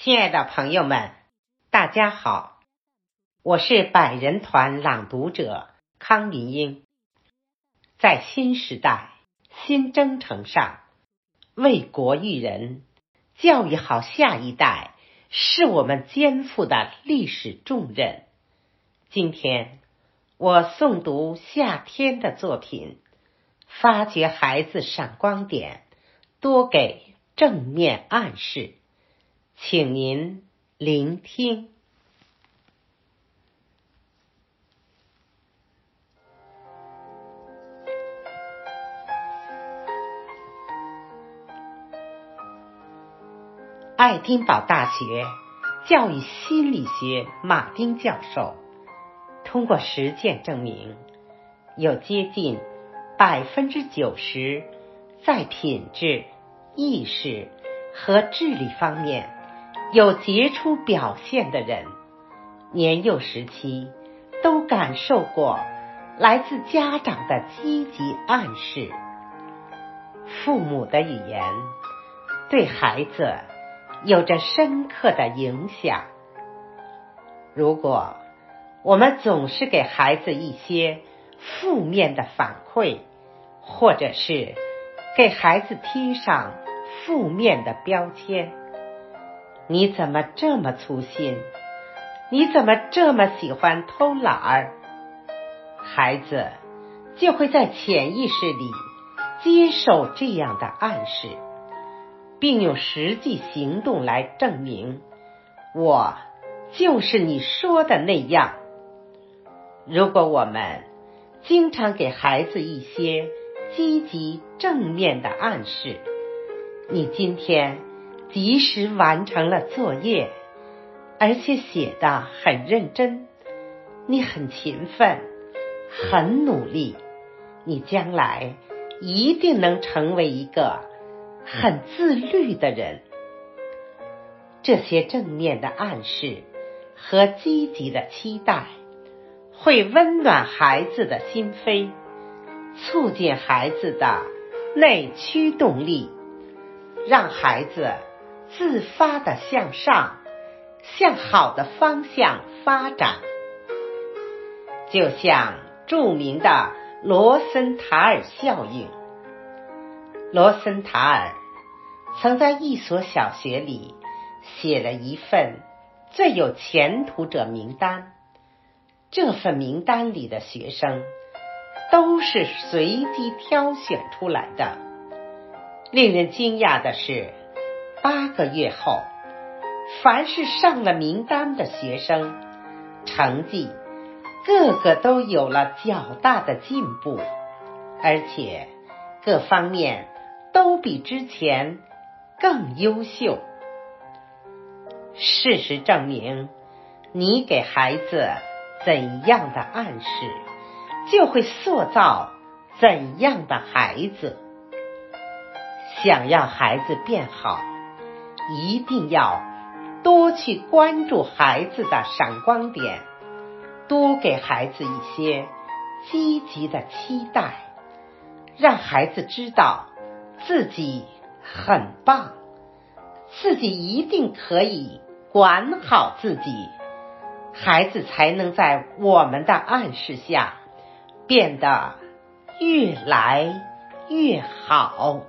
亲爱的朋友们，大家好，我是百人团朗读者康林英。在新时代、新征程上，为国育人、教育好下一代，是我们肩负的历史重任。今天，我诵读夏天的作品，发掘孩子闪光点，多给正面暗示。请您聆听。爱丁堡大学教育心理学马丁教授通过实践证明，有接近百分之九十在品质、意识和智力方面。有杰出表现的人，年幼时期都感受过来自家长的积极暗示。父母的语言对孩子有着深刻的影响。如果我们总是给孩子一些负面的反馈，或者是给孩子贴上负面的标签，你怎么这么粗心？你怎么这么喜欢偷懒儿？孩子就会在潜意识里接受这样的暗示，并用实际行动来证明我就是你说的那样。如果我们经常给孩子一些积极正面的暗示，你今天。及时完成了作业，而且写的很认真。你很勤奋，很努力，你将来一定能成为一个很自律的人。这些正面的暗示和积极的期待，会温暖孩子的心扉，促进孩子的内驱动力，让孩子。自发的向上，向好的方向发展，就像著名的罗森塔尔效应。罗森塔尔曾在一所小学里写了一份最有前途者名单，这份名单里的学生都是随机挑选出来的。令人惊讶的是。八个月后，凡是上了名单的学生，成绩个个都有了较大的进步，而且各方面都比之前更优秀。事实证明，你给孩子怎样的暗示，就会塑造怎样的孩子。想要孩子变好。一定要多去关注孩子的闪光点，多给孩子一些积极的期待，让孩子知道自己很棒，自己一定可以管好自己，孩子才能在我们的暗示下变得越来越好。